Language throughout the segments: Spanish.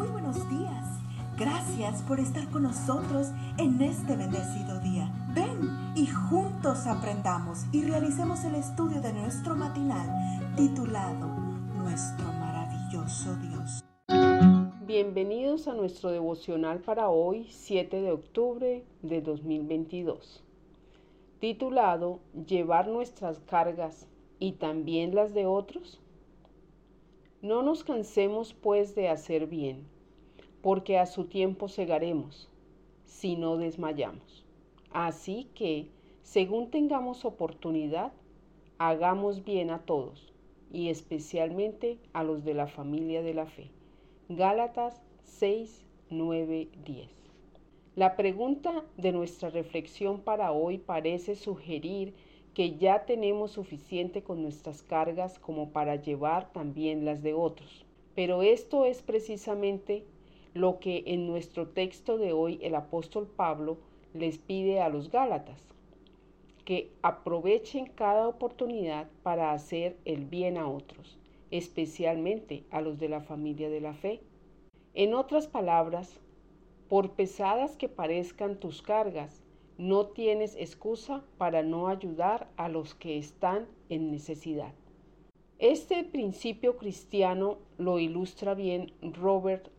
Muy buenos días. Gracias por estar con nosotros en este bendecido día. Ven y juntos aprendamos y realicemos el estudio de nuestro matinal titulado Nuestro maravilloso Dios. Bienvenidos a nuestro devocional para hoy, 7 de octubre de 2022, titulado Llevar nuestras cargas y también las de otros. No nos cansemos pues de hacer bien, porque a su tiempo segaremos, si no desmayamos. Así que, según tengamos oportunidad, hagamos bien a todos, y especialmente a los de la familia de la fe. Gálatas 6, 9, 10. La pregunta de nuestra reflexión para hoy parece sugerir que ya tenemos suficiente con nuestras cargas como para llevar también las de otros. Pero esto es precisamente lo que en nuestro texto de hoy el apóstol Pablo les pide a los Gálatas, que aprovechen cada oportunidad para hacer el bien a otros, especialmente a los de la familia de la fe. En otras palabras, por pesadas que parezcan tus cargas, no tienes excusa para no ayudar a los que están en necesidad. Este principio cristiano lo ilustra bien Robert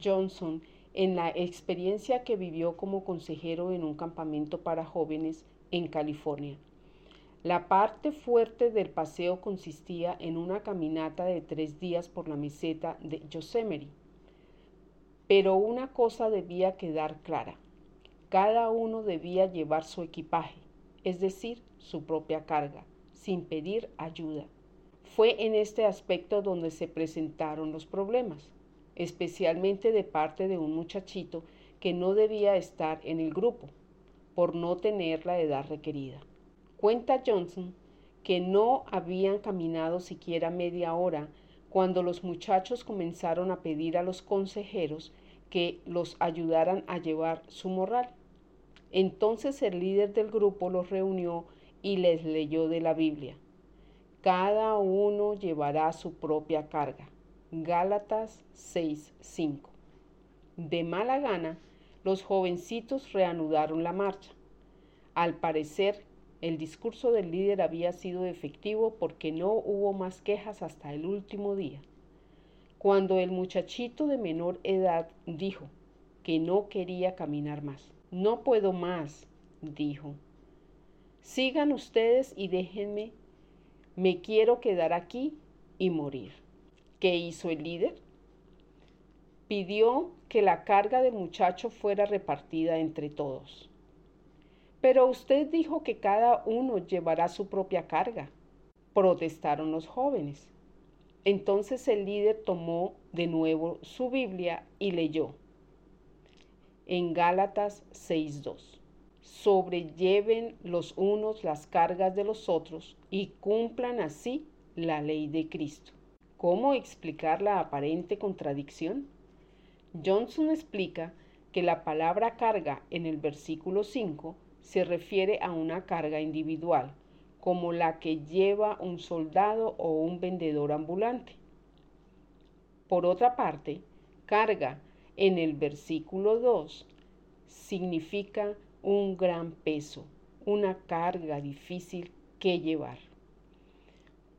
Johnson en la experiencia que vivió como consejero en un campamento para jóvenes en California. La parte fuerte del paseo consistía en una caminata de tres días por la meseta de Yosemite. Pero una cosa debía quedar clara. Cada uno debía llevar su equipaje, es decir, su propia carga, sin pedir ayuda. Fue en este aspecto donde se presentaron los problemas, especialmente de parte de un muchachito que no debía estar en el grupo, por no tener la edad requerida. Cuenta Johnson que no habían caminado siquiera media hora cuando los muchachos comenzaron a pedir a los consejeros que los ayudaran a llevar su morral. Entonces el líder del grupo los reunió y les leyó de la Biblia. Cada uno llevará su propia carga. Gálatas 6:5. De mala gana, los jovencitos reanudaron la marcha. Al parecer, el discurso del líder había sido efectivo porque no hubo más quejas hasta el último día. Cuando el muchachito de menor edad dijo que no quería caminar más. No puedo más, dijo. Sigan ustedes y déjenme. Me quiero quedar aquí y morir. ¿Qué hizo el líder? Pidió que la carga del muchacho fuera repartida entre todos. Pero usted dijo que cada uno llevará su propia carga, protestaron los jóvenes. Entonces el líder tomó de nuevo su Biblia y leyó en Gálatas 6.2. Sobrelleven los unos las cargas de los otros y cumplan así la ley de Cristo. ¿Cómo explicar la aparente contradicción? Johnson explica que la palabra carga en el versículo 5 se refiere a una carga individual, como la que lleva un soldado o un vendedor ambulante. Por otra parte, carga en el versículo 2 significa un gran peso, una carga difícil que llevar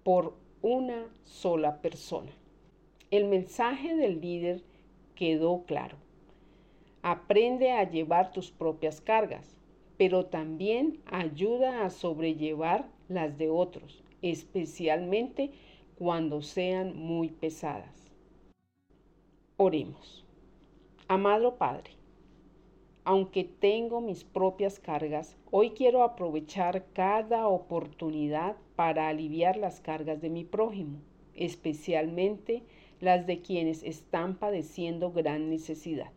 por una sola persona. El mensaje del líder quedó claro. Aprende a llevar tus propias cargas, pero también ayuda a sobrellevar las de otros, especialmente cuando sean muy pesadas. Oremos. Amado Padre, aunque tengo mis propias cargas, hoy quiero aprovechar cada oportunidad para aliviar las cargas de mi prójimo, especialmente las de quienes están padeciendo gran necesidad.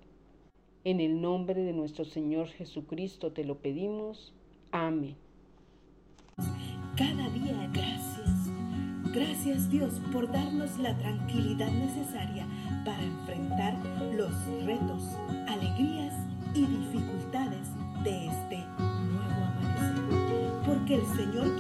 En el nombre de nuestro Señor Jesucristo te lo pedimos. Amén. Cada día gracias. Gracias Dios por darnos la tranquilidad necesaria para retos, alegrías y dificultades de este nuevo amanecer. Porque el Señor